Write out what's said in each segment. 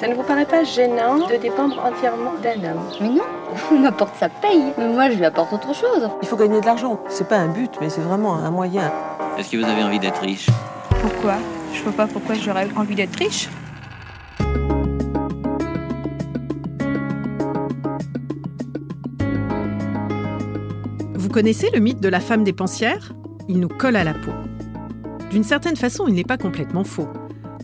Ça ne vous paraît pas gênant de dépendre entièrement d'un homme Mais non, on m'apporte sa paye. Mais moi, je lui apporte autre chose. Il faut gagner de l'argent. C'est pas un but, mais c'est vraiment un moyen. Est-ce que vous avez envie d'être riche? Pourquoi? Je vois pas pourquoi j'aurais envie d'être riche. Vous connaissez le mythe de la femme dépensière Il nous colle à la peau. D'une certaine façon, il n'est pas complètement faux.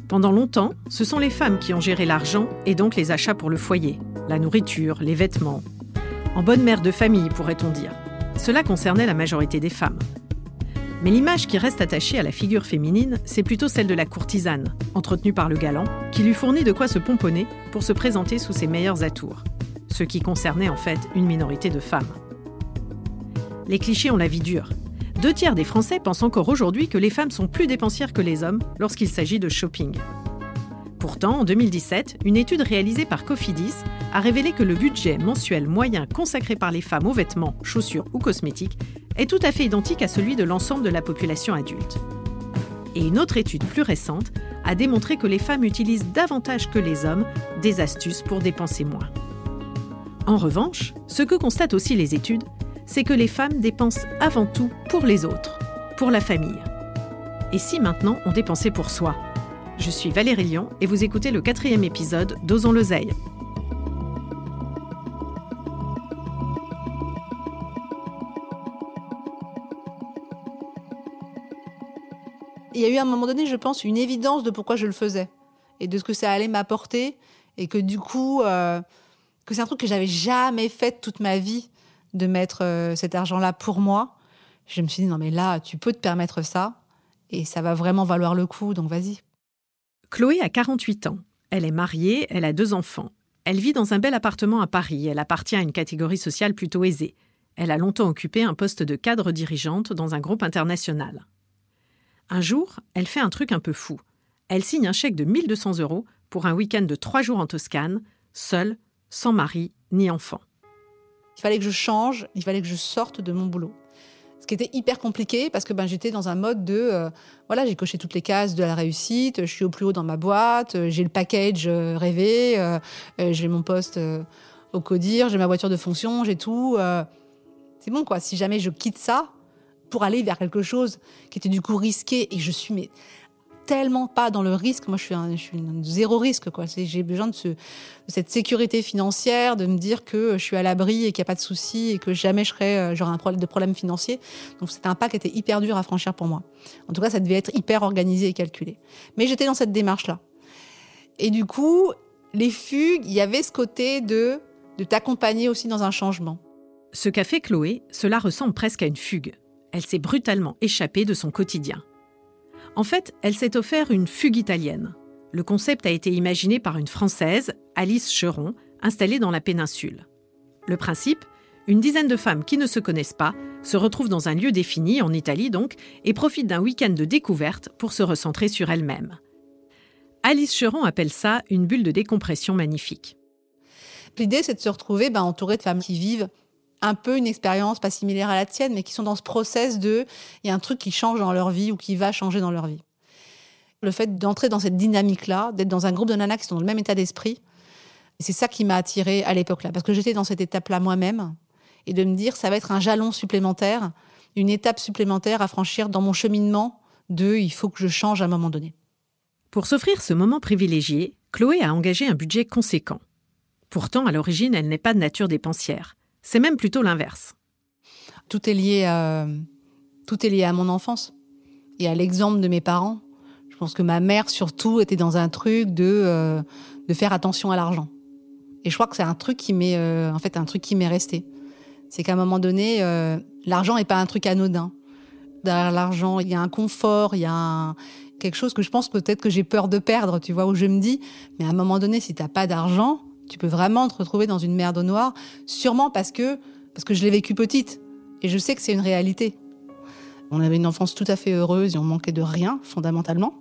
Pendant longtemps, ce sont les femmes qui ont géré l'argent et donc les achats pour le foyer, la nourriture, les vêtements. En bonne mère de famille, pourrait-on dire. Cela concernait la majorité des femmes. Mais l'image qui reste attachée à la figure féminine, c'est plutôt celle de la courtisane, entretenue par le galant, qui lui fournit de quoi se pomponner pour se présenter sous ses meilleurs atours. Ce qui concernait en fait une minorité de femmes. Les clichés ont la vie dure. Deux tiers des Français pensent encore aujourd'hui que les femmes sont plus dépensières que les hommes lorsqu'il s'agit de shopping. Pourtant, en 2017, une étude réalisée par Cofidis a révélé que le budget mensuel moyen consacré par les femmes aux vêtements, chaussures ou cosmétiques est tout à fait identique à celui de l'ensemble de la population adulte. Et une autre étude plus récente a démontré que les femmes utilisent davantage que les hommes des astuces pour dépenser moins. En revanche, ce que constatent aussi les études, c'est que les femmes dépensent avant tout pour les autres, pour la famille. Et si maintenant on dépensait pour soi? Je suis Valérie Lyon et vous écoutez le quatrième épisode d'Osons l'oseille. Il y a eu à un moment donné, je pense, une évidence de pourquoi je le faisais et de ce que ça allait m'apporter et que du coup, euh, que c'est un truc que j'avais jamais fait toute ma vie de mettre euh, cet argent-là pour moi. Je me suis dit non mais là, tu peux te permettre ça et ça va vraiment valoir le coup, donc vas-y. Chloé a 48 ans. Elle est mariée, elle a deux enfants. Elle vit dans un bel appartement à Paris. Elle appartient à une catégorie sociale plutôt aisée. Elle a longtemps occupé un poste de cadre dirigeante dans un groupe international. Un jour, elle fait un truc un peu fou. Elle signe un chèque de 1200 euros pour un week-end de trois jours en Toscane, seule, sans mari ni enfant. Il fallait que je change, il fallait que je sorte de mon boulot. Ce qui était hyper compliqué parce que ben, j'étais dans un mode de euh, voilà, j'ai coché toutes les cases de la réussite, je suis au plus haut dans ma boîte, euh, j'ai le package euh, rêvé, j'ai mon poste au CODIR, j'ai ma voiture de fonction, j'ai tout. c'est bon quoi, si jamais je quitte ça pour aller vers quelque chose qui était du coup risqué et je suis mais tellement pas dans le risque. Moi, je suis un, zéro risque. J'ai besoin de, ce, de, cette sécurité financière, de me dire que je suis à l'abri et qu'il n'y a pas de souci et que jamais je euh, j'aurai un problème de problème financier. Donc, c'était un pas qui était hyper dur à franchir pour moi. En tout cas, ça devait être hyper organisé et calculé. Mais j'étais dans cette démarche-là. Et du coup, les fugues, il y avait ce côté de t'accompagner aussi dans un changement. Ce qu'a fait Chloé, cela ressemble presque à une fugue. Elle s'est brutalement échappée de son quotidien. En fait, elle s'est offert une fugue italienne. Le concept a été imaginé par une Française, Alice Cheron, installée dans la péninsule. Le principe Une dizaine de femmes qui ne se connaissent pas se retrouvent dans un lieu défini, en Italie donc, et profitent d'un week-end de découverte pour se recentrer sur elles-mêmes. Alice Cheron appelle ça une bulle de décompression magnifique. L'idée, c'est de se retrouver ben, entouré de femmes qui vivent un peu une expérience pas similaire à la tienne, mais qui sont dans ce process de il y a un truc qui change dans leur vie ou qui va changer dans leur vie. Le fait d'entrer dans cette dynamique-là, d'être dans un groupe de nanas qui sont dans le même état d'esprit, c'est ça qui m'a attirée à l'époque-là, parce que j'étais dans cette étape-là moi-même, et de me dire ça va être un jalon supplémentaire, une étape supplémentaire à franchir dans mon cheminement de il faut que je change à un moment donné. Pour s'offrir ce moment privilégié, Chloé a engagé un budget conséquent. Pourtant, à l'origine, elle n'est pas de nature dépensière. C'est même plutôt l'inverse. Tout est lié à tout est lié à mon enfance et à l'exemple de mes parents. Je pense que ma mère surtout était dans un truc de euh, de faire attention à l'argent. Et je crois que c'est un truc qui m'est euh, en fait un truc qui m'est resté. C'est qu'à un moment donné, euh, l'argent n'est pas un truc anodin. Derrière l'argent, il y a un confort, il y a quelque chose que je pense peut-être que j'ai peur de perdre, tu vois, où je me dis, mais à un moment donné, si t'as pas d'argent, tu peux vraiment te retrouver dans une merde noire, sûrement parce que, parce que je l'ai vécu petite. Et je sais que c'est une réalité. On avait une enfance tout à fait heureuse et on manquait de rien, fondamentalement.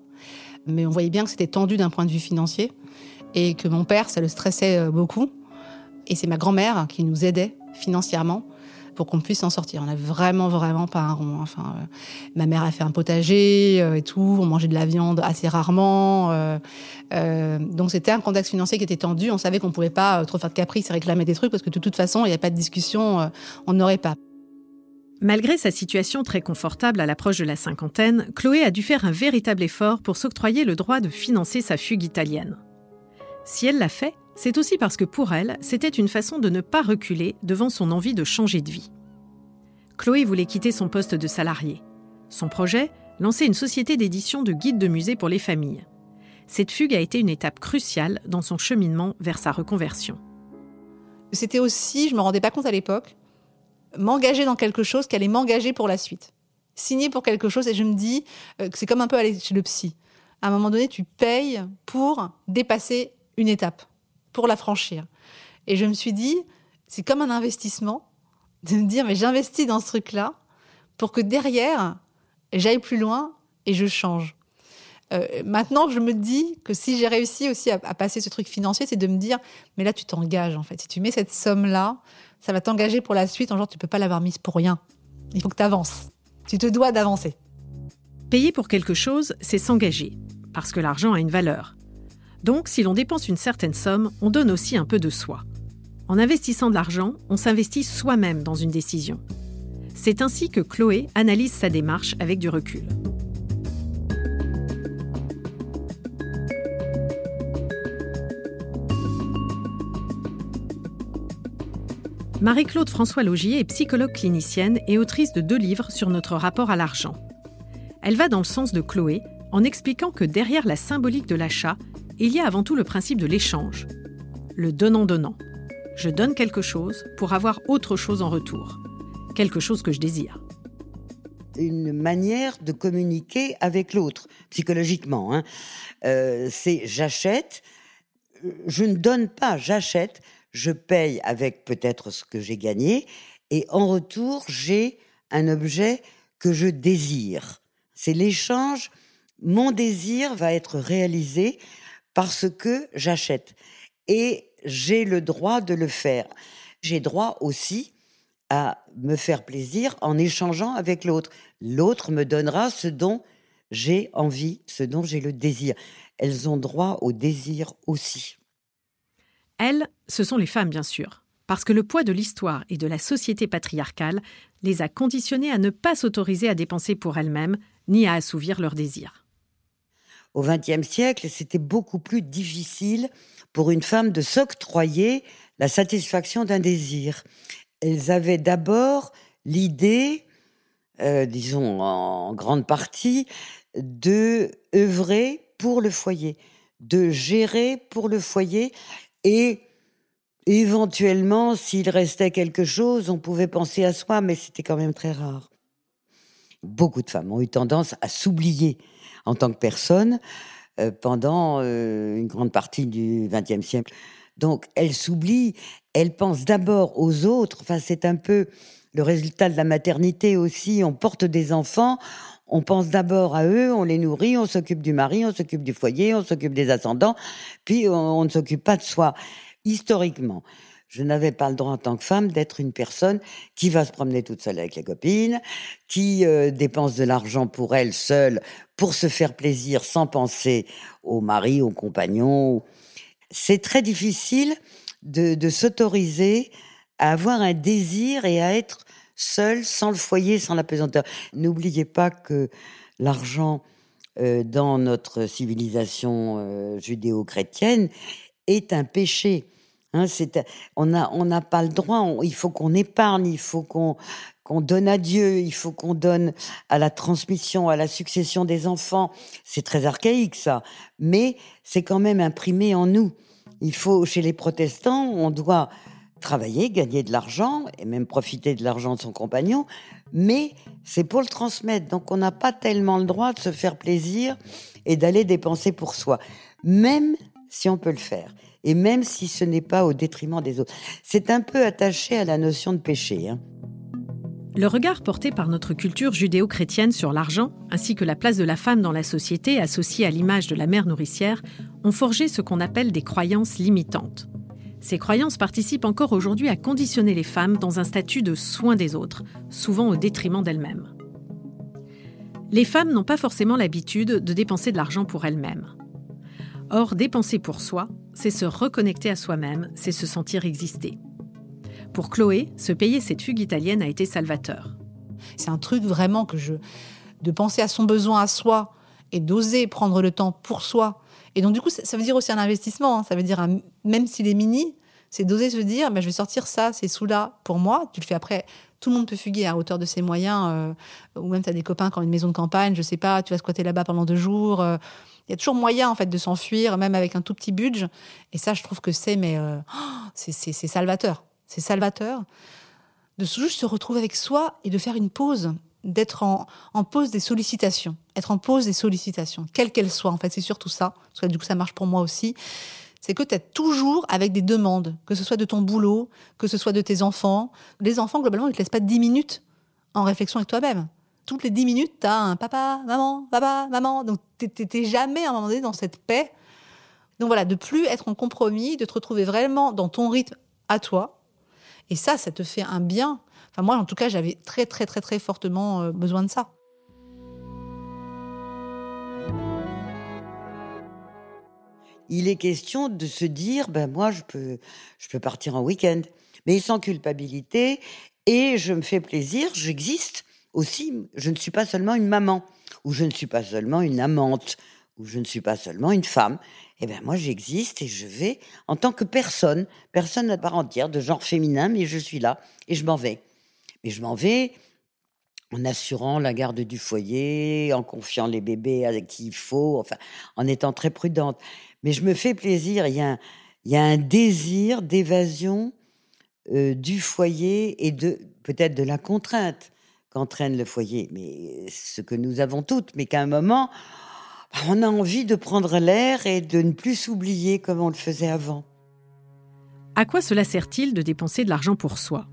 Mais on voyait bien que c'était tendu d'un point de vue financier et que mon père, ça le stressait euh, beaucoup. Et c'est ma grand-mère qui nous aidait financièrement pour qu'on puisse s'en sortir. On n'a vraiment, vraiment pas un rond. Enfin, euh, ma mère a fait un potager euh, et tout. On mangeait de la viande assez rarement. Euh, donc c'était un contexte financier qui était tendu. On savait qu'on pouvait pas trop faire de caprices et réclamer des trucs parce que de toute façon, il n'y a pas de discussion. on n'aurait pas. Malgré sa situation très confortable à l'approche de la cinquantaine, Chloé a dû faire un véritable effort pour s'octroyer le droit de financer sa fugue italienne. Si elle l'a fait, c'est aussi parce que pour elle, c'était une façon de ne pas reculer devant son envie de changer de vie. Chloé voulait quitter son poste de salarié. Son projet Lancer une société d'édition de guides de musée pour les familles. Cette fugue a été une étape cruciale dans son cheminement vers sa reconversion. C'était aussi, je ne me rendais pas compte à l'époque, m'engager dans quelque chose qui allait m'engager pour la suite. Signer pour quelque chose et je me dis euh, que c'est comme un peu aller chez le psy. À un moment donné, tu payes pour dépasser une étape pour la franchir. Et je me suis dit, c'est comme un investissement de me dire, mais j'investis dans ce truc-là pour que derrière, j'aille plus loin et je change. Euh, maintenant, je me dis que si j'ai réussi aussi à, passer ce truc financier, c'est de me dire, mais là, tu t'engages en fait. Si tu mets cette somme-là, ça va t'engager pour la suite. En genre, tu peux pas l'avoir mise pour rien. Il faut que tu avances. Tu te dois d'avancer. Payer pour quelque chose, c'est s'engager, parce que l'argent a une valeur. Donc, si l'on dépense une certaine somme, on donne aussi un peu de soi. En investissant de l'argent, on s'investit soi-même dans une décision. C'est ainsi que Chloé analyse sa démarche avec du recul. Marie-Claude François Logier est psychologue clinicienne et autrice de deux livres sur notre rapport à l'argent. Elle va dans le sens de Chloé en expliquant que derrière la symbolique de l'achat, il y a avant tout le principe de l'échange. Le donnant-donnant. Je donne quelque chose pour avoir autre chose en retour. Quelque chose que je désire. Une manière de communiquer avec l'autre, psychologiquement. Hein. Euh, c'est j'achète, je ne donne pas, j'achète, je paye avec peut-être ce que j'ai gagné, et en retour, j'ai un objet que je désire. C'est l'échange. Mon désir va être réalisé parce que j'achète. Et j'ai le droit de le faire. J'ai droit aussi à me faire plaisir en échangeant avec l'autre. L'autre me donnera ce dont j'ai envie, ce dont j'ai le désir. Elles ont droit au désir aussi. Elles, ce sont les femmes, bien sûr, parce que le poids de l'histoire et de la société patriarcale les a conditionnées à ne pas s'autoriser à dépenser pour elles-mêmes, ni à assouvir leurs désirs au XXe siècle, c'était beaucoup plus difficile pour une femme de s'octroyer la satisfaction d'un désir. Elles avaient d'abord l'idée, euh, disons en grande partie, de œuvrer pour le foyer, de gérer pour le foyer et éventuellement, s'il restait quelque chose, on pouvait penser à soi, mais c'était quand même très rare. Beaucoup de femmes ont eu tendance à s'oublier en tant que personne euh, pendant euh, une grande partie du XXe siècle. Donc, elle s'oublie, elle pense d'abord aux autres. Enfin, c'est un peu le résultat de la maternité aussi. On porte des enfants, on pense d'abord à eux, on les nourrit, on s'occupe du mari, on s'occupe du foyer, on s'occupe des ascendants, puis on ne s'occupe pas de soi. Historiquement, je n'avais pas le droit en tant que femme d'être une personne qui va se promener toute seule avec les copines, qui euh, dépense de l'argent pour elle seule pour se faire plaisir sans penser au mari, au compagnon. C'est très difficile de, s'autoriser à avoir un désir et à être seule, sans le foyer, sans la pesanteur. N'oubliez pas que l'argent euh, dans notre civilisation euh, judéo-chrétienne est un péché. Hein, on n'a pas le droit, il faut qu'on épargne, il faut qu'on qu'on donne à Dieu, il faut qu'on donne à la transmission, à la succession des enfants. C'est très archaïque ça, mais c'est quand même imprimé en nous. Il faut, chez les protestants, on doit travailler, gagner de l'argent et même profiter de l'argent de son compagnon, mais c'est pour le transmettre. Donc on n'a pas tellement le droit de se faire plaisir et d'aller dépenser pour soi, même si on peut le faire et même si ce n'est pas au détriment des autres. C'est un peu attaché à la notion de péché. Hein. Le regard porté par notre culture judéo-chrétienne sur l'argent, ainsi que la place de la femme dans la société associée à l'image de la mère nourricière, ont forgé ce qu'on appelle des croyances limitantes. Ces croyances participent encore aujourd'hui à conditionner les femmes dans un statut de soin des autres, souvent au détriment d'elles-mêmes. Les femmes n'ont pas forcément l'habitude de dépenser de l'argent pour elles-mêmes. Or, dépenser pour soi, c'est se reconnecter à soi-même, c'est se sentir exister. Pour Chloé, se payer cette fugue italienne a été salvateur. C'est un truc vraiment que je. de penser à son besoin à soi et d'oser prendre le temps pour soi. Et donc, du coup, ça veut dire aussi un investissement. Hein. Ça veut dire, même s'il est mini, c'est d'oser se dire ben, je vais sortir ça, ces sous-là pour moi. Tu le fais après. Tout le monde peut fuguer à hauteur de ses moyens. Euh, ou même, tu as des copains qui ont une maison de campagne, je sais pas, tu vas squatter là-bas pendant deux jours. Euh, il y a toujours moyen en fait de s'enfuir, même avec un tout petit budget. Et ça, je trouve que c'est mais euh, c'est salvateur. C'est salvateur de juste se retrouver avec soi et de faire une pause, d'être en, en, pause des sollicitations, être en pause des sollicitations, quelles qu'elles soient. En fait, c'est surtout ça, que du coup, ça marche pour moi aussi. C'est que tu es toujours avec des demandes, que ce soit de ton boulot, que ce soit de tes enfants. Les enfants, globalement, ils te laissent pas 10 minutes en réflexion avec toi-même toutes les dix minutes, tu as un papa, maman, papa, maman. Donc, tu jamais à un moment donné dans cette paix. Donc voilà, de plus être en compromis, de te retrouver vraiment dans ton rythme à toi. Et ça, ça te fait un bien. Enfin, moi, en tout cas, j'avais très, très, très, très fortement euh, besoin de ça. Il est question de se dire, ben moi, je peux, je peux partir en week-end, mais sans culpabilité, et je me fais plaisir, j'existe aussi, je ne suis pas seulement une maman, ou je ne suis pas seulement une amante, ou je ne suis pas seulement une femme. Eh bien, moi, j'existe et je vais en tant que personne, personne à part entière, de genre féminin, mais je suis là et je m'en vais. Mais je m'en vais en assurant la garde du foyer, en confiant les bébés à qui il faut, enfin, en étant très prudente. Mais je me fais plaisir. Il y a un, désir d'évasion euh, du foyer et peut-être de la contrainte qu'entraîne le foyer, mais ce que nous avons toutes, mais qu'à un moment, on a envie de prendre l'air et de ne plus s'oublier comme on le faisait avant. À quoi cela sert-il de dépenser de l'argent pour soi?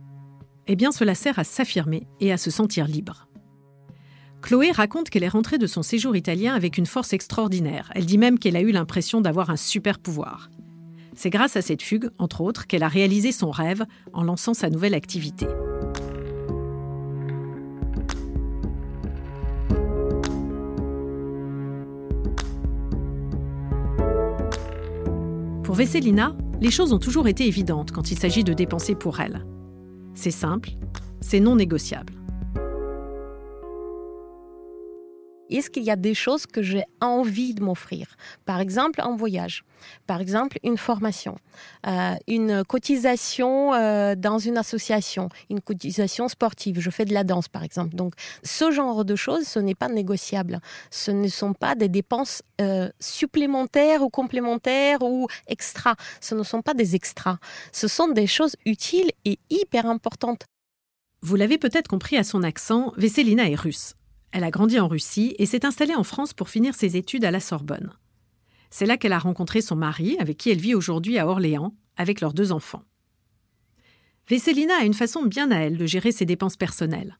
Eh bien, cela sert à s'affirmer et à se sentir libre. Chloé raconte qu'elle est rentrée de son séjour italien avec une force extraordinaire. Elle dit même qu'elle a eu l'impression d'avoir un super pouvoir. C'est grâce à cette fugue, entre autres, qu'elle a réalisé son rêve en lançant sa nouvelle activité. Pour Vesselina, les choses ont toujours été évidentes quand il s'agit de dépenser pour elle. C'est simple, c'est non négociable. Est-ce qu'il y a des choses que j'ai envie de m'offrir? Par exemple, un voyage, par exemple, une formation, euh, une cotisation euh, dans une association, une cotisation sportive. Je fais de la danse, par exemple. Donc, ce genre de choses, ce n'est pas négociable. Ce ne sont pas des dépenses euh, supplémentaires ou complémentaires ou extra. Ce ne sont pas des extras. Ce sont des choses utiles et hyper importantes. Vous l'avez peut-être compris à son accent, Vesselina est russe. Elle a grandi en Russie et s'est installée en France pour finir ses études à la Sorbonne. C'est là qu'elle a rencontré son mari, avec qui elle vit aujourd'hui à Orléans, avec leurs deux enfants. Vesselina a une façon bien à elle de gérer ses dépenses personnelles.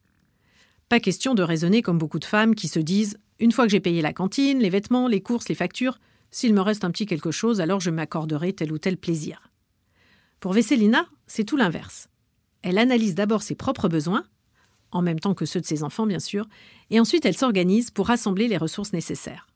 Pas question de raisonner comme beaucoup de femmes qui se disent Une fois que j'ai payé la cantine, les vêtements, les courses, les factures, s'il me reste un petit quelque chose, alors je m'accorderai tel ou tel plaisir. Pour Vesselina, c'est tout l'inverse. Elle analyse d'abord ses propres besoins en même temps que ceux de ses enfants bien sûr, et ensuite elle s'organise pour rassembler les ressources nécessaires.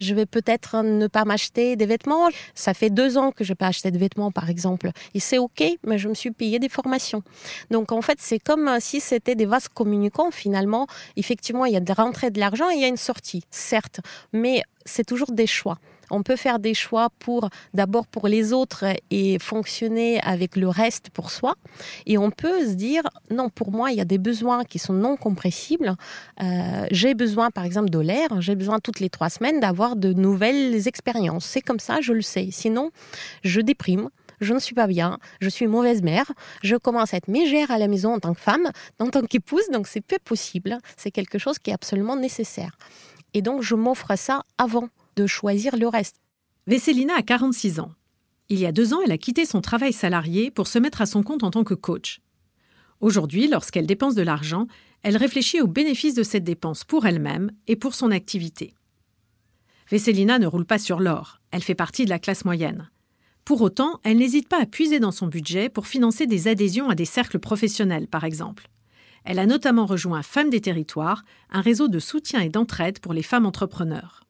Je vais peut-être ne pas m'acheter des vêtements. Ça fait deux ans que je n'ai pas acheté de vêtements, par exemple. Et c'est OK, mais je me suis payé des formations. Donc, en fait, c'est comme si c'était des vases communicants, finalement. Effectivement, il y a de rentrée de l'argent et il y a une sortie, certes. Mais c'est toujours des choix. On peut faire des choix pour d'abord pour les autres et fonctionner avec le reste pour soi. Et on peut se dire non, pour moi, il y a des besoins qui sont non compressibles. Euh, j'ai besoin, par exemple, de l'air. J'ai besoin toutes les trois semaines d'avoir de nouvelles expériences. C'est comme ça, je le sais. Sinon, je déprime je ne suis pas bien, je suis mauvaise mère, je commence à être mégère à la maison en tant que femme, en tant qu'épouse, donc c'est peu possible. C'est quelque chose qui est absolument nécessaire. Et donc, je m'offre ça avant de choisir le reste. Vesselina a 46 ans. Il y a deux ans, elle a quitté son travail salarié pour se mettre à son compte en tant que coach. Aujourd'hui, lorsqu'elle dépense de l'argent, elle réfléchit aux bénéfices de cette dépense pour elle-même et pour son activité. Vesselina ne roule pas sur l'or, elle fait partie de la classe moyenne. Pour autant, elle n'hésite pas à puiser dans son budget pour financer des adhésions à des cercles professionnels, par exemple. Elle a notamment rejoint Femmes des Territoires, un réseau de soutien et d'entraide pour les femmes entrepreneurs.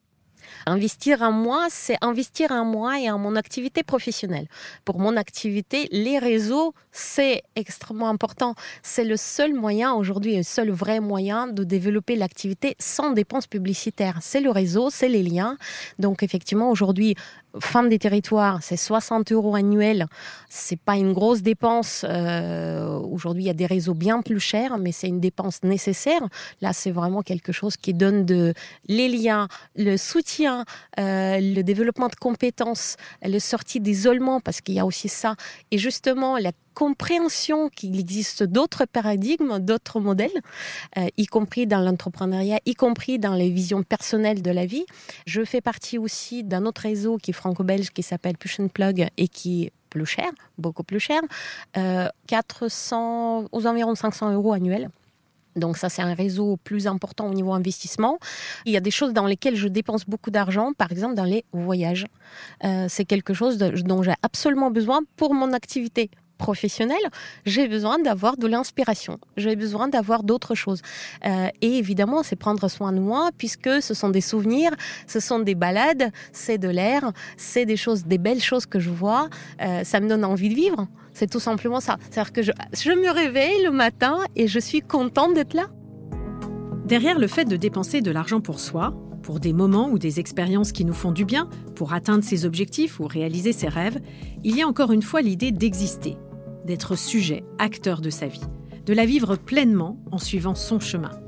Investir en moi, c'est investir en moi et en mon activité professionnelle. Pour mon activité, les réseaux, c'est extrêmement important. C'est le seul moyen aujourd'hui, le seul vrai moyen de développer l'activité sans dépenses publicitaires. C'est le réseau, c'est les liens. Donc effectivement, aujourd'hui, Femmes des territoires, c'est 60 euros annuels. C'est pas une grosse dépense. Euh, aujourd'hui, il y a des réseaux bien plus chers, mais c'est une dépense nécessaire. Là, c'est vraiment quelque chose qui donne de les liens, le soutien, euh, le développement de compétences, le sortie d'isolement, parce qu'il y a aussi ça. Et justement, la compréhension qu'il existe d'autres paradigmes, d'autres modèles, euh, y compris dans l'entrepreneuriat, y compris dans les visions personnelles de la vie. Je fais partie aussi d'un autre réseau qui est franco-belge qui s'appelle Push and Plug et qui est plus cher, beaucoup plus cher, 400, euh, aux environs de 500 euros annuels. Donc ça, c'est un réseau plus important au niveau investissement. Il y a des choses dans lesquelles je dépense beaucoup d'argent, par exemple dans les voyages. Euh, c'est quelque chose dont j'ai absolument besoin pour mon activité professionnel, j'ai besoin d'avoir de l'inspiration, j'ai besoin d'avoir d'autres choses. Euh, et évidemment, c'est prendre soin de moi, puisque ce sont des souvenirs, ce sont des balades, c'est de l'air, c'est des choses, des belles choses que je vois, euh, ça me donne envie de vivre. C'est tout simplement ça. C'est-à-dire que je, je me réveille le matin et je suis contente d'être là. Derrière le fait de dépenser de l'argent pour soi, pour des moments ou des expériences qui nous font du bien, pour atteindre ses objectifs ou réaliser ses rêves, il y a encore une fois l'idée d'exister, d'être sujet, acteur de sa vie, de la vivre pleinement en suivant son chemin.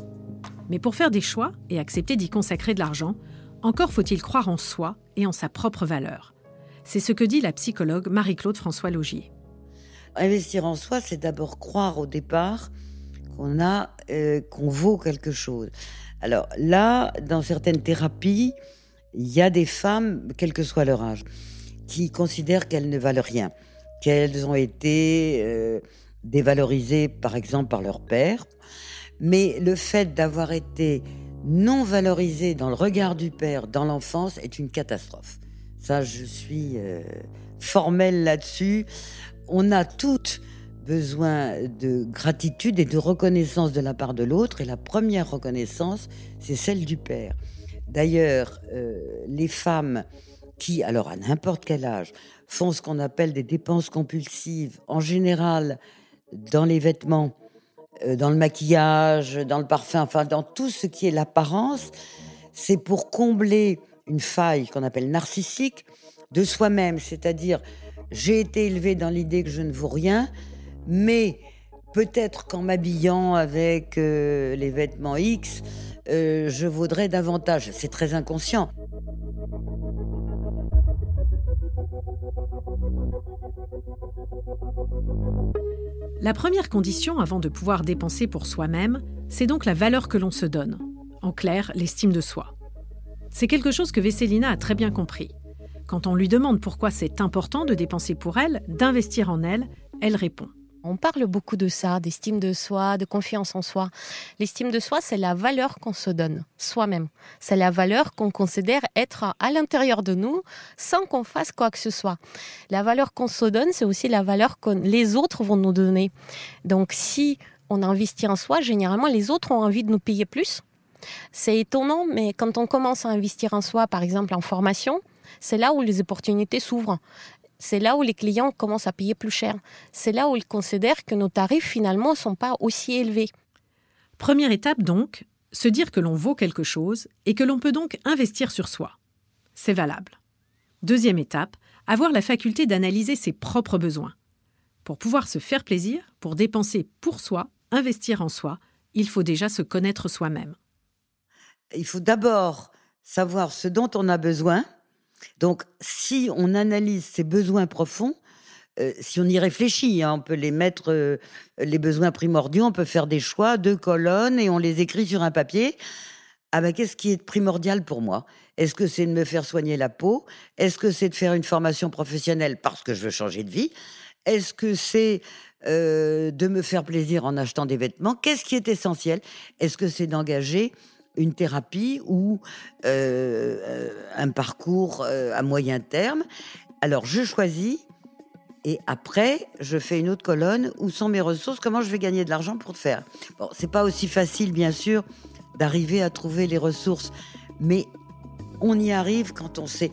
Mais pour faire des choix et accepter d'y consacrer de l'argent, encore faut-il croire en soi et en sa propre valeur. C'est ce que dit la psychologue Marie-Claude François Logier. Investir en soi, c'est d'abord croire au départ qu'on a, euh, qu'on vaut quelque chose. Alors là, dans certaines thérapies, il y a des femmes, quel que soit leur âge, qui considèrent qu'elles ne valent rien qu'elles ont été euh, dévalorisées, par exemple, par leur père. Mais le fait d'avoir été non valorisées dans le regard du père dans l'enfance est une catastrophe. Ça, je suis euh, formelle là-dessus. On a toutes besoin de gratitude et de reconnaissance de la part de l'autre. Et la première reconnaissance, c'est celle du père. D'ailleurs, euh, les femmes qui, alors à n'importe quel âge, font ce qu'on appelle des dépenses compulsives, en général dans les vêtements, euh, dans le maquillage, dans le parfum, enfin dans tout ce qui est l'apparence, c'est pour combler une faille qu'on appelle narcissique de soi-même, c'est-à-dire j'ai été élevé dans l'idée que je ne vaux rien, mais peut-être qu'en m'habillant avec euh, les vêtements X, euh, je vaudrais davantage. C'est très inconscient. La première condition avant de pouvoir dépenser pour soi-même, c'est donc la valeur que l'on se donne. En clair, l'estime de soi. C'est quelque chose que Vesselina a très bien compris. Quand on lui demande pourquoi c'est important de dépenser pour elle, d'investir en elle, elle répond on parle beaucoup de ça, d'estime de soi, de confiance en soi. L'estime de soi, c'est la valeur qu'on se donne soi-même. C'est la valeur qu'on considère être à l'intérieur de nous sans qu'on fasse quoi que ce soit. La valeur qu'on se donne, c'est aussi la valeur que les autres vont nous donner. Donc si on investit en soi, généralement, les autres ont envie de nous payer plus. C'est étonnant, mais quand on commence à investir en soi, par exemple en formation, c'est là où les opportunités s'ouvrent c'est là où les clients commencent à payer plus cher. C'est là où ils considèrent que nos tarifs finalement ne sont pas aussi élevés. Première étape donc, se dire que l'on vaut quelque chose et que l'on peut donc investir sur soi. C'est valable. Deuxième étape, avoir la faculté d'analyser ses propres besoins. Pour pouvoir se faire plaisir, pour dépenser pour soi, investir en soi, il faut déjà se connaître soi-même. Il faut d'abord savoir ce dont on a besoin, donc, si on analyse ces besoins profonds, euh, si on y réfléchit, hein, on peut les mettre, euh, les besoins primordiaux, on peut faire des choix, deux colonnes, et on les écrit sur un papier. Ah ben, qu'est-ce qui est primordial pour moi? Est-ce que c'est de me faire soigner la peau? Est-ce que c'est de faire une formation professionnelle parce que je veux changer de vie? Est-ce que c'est euh, de me faire plaisir en achetant des vêtements? Qu'est-ce qui est essentiel? Est-ce que c'est d'engager une thérapie ou euh, un parcours euh, à moyen terme. Alors, je choisis et après, je fais une autre colonne où sont mes ressources, comment je vais gagner de l'argent pour le faire? Bon, c'est pas aussi facile, bien sûr, d'arriver à trouver les ressources, mais on y arrive quand on sait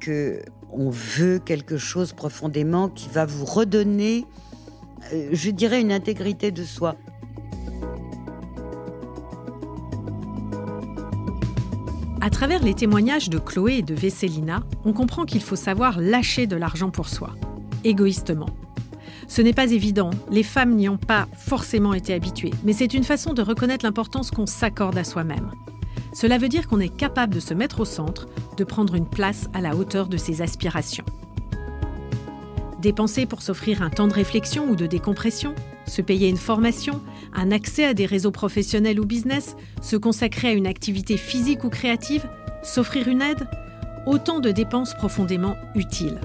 que on veut quelque chose profondément qui va vous redonner, euh, je dirais, une intégrité de soi. À travers les témoignages de Chloé et de Vesselina, on comprend qu'il faut savoir lâcher de l'argent pour soi, égoïstement. Ce n'est pas évident, les femmes n'y ont pas forcément été habituées, mais c'est une façon de reconnaître l'importance qu'on s'accorde à soi-même. Cela veut dire qu'on est capable de se mettre au centre, de prendre une place à la hauteur de ses aspirations. Dépenser pour s'offrir un temps de réflexion ou de décompression, se payer une formation, un accès à des réseaux professionnels ou business, se consacrer à une activité physique ou créative, s'offrir une aide, autant de dépenses profondément utiles.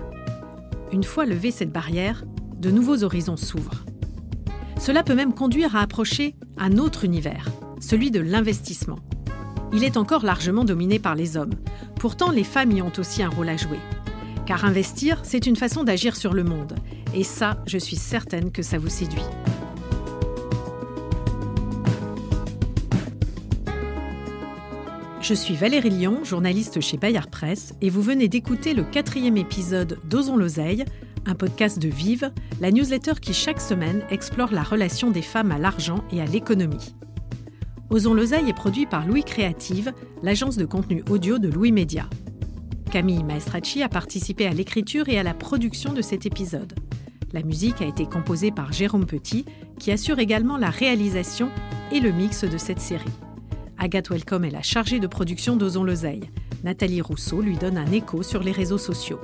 Une fois levée cette barrière, de nouveaux horizons s'ouvrent. Cela peut même conduire à approcher un autre univers, celui de l'investissement il est encore largement dominé par les hommes. Pourtant, les femmes y ont aussi un rôle à jouer. Car investir, c'est une façon d'agir sur le monde. Et ça, je suis certaine que ça vous séduit. Je suis Valérie Lyon, journaliste chez Bayard Presse, et vous venez d'écouter le quatrième épisode d'Osons l'oseille, un podcast de Vive, la newsletter qui chaque semaine explore la relation des femmes à l'argent et à l'économie. Osons l'oseille est produit par Louis Créative, l'agence de contenu audio de Louis Média. Camille Maestracci a participé à l'écriture et à la production de cet épisode. La musique a été composée par Jérôme Petit, qui assure également la réalisation et le mix de cette série. Agathe Welcome est la chargée de production d'Osons l'oseille. Nathalie Rousseau lui donne un écho sur les réseaux sociaux.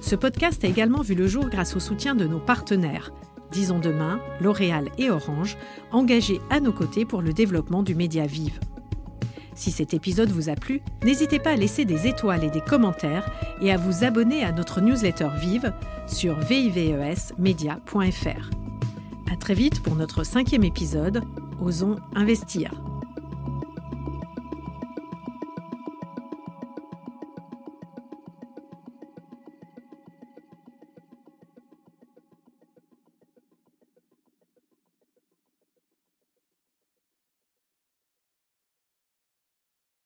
Ce podcast a également vu le jour grâce au soutien de nos partenaires, Disons Demain, L'Oréal et Orange, engagés à nos côtés pour le développement du média Vive. Si cet épisode vous a plu, n'hésitez pas à laisser des étoiles et des commentaires et à vous abonner à notre newsletter Vive sur vivesmedia.fr. À très vite pour notre cinquième épisode, Osons investir.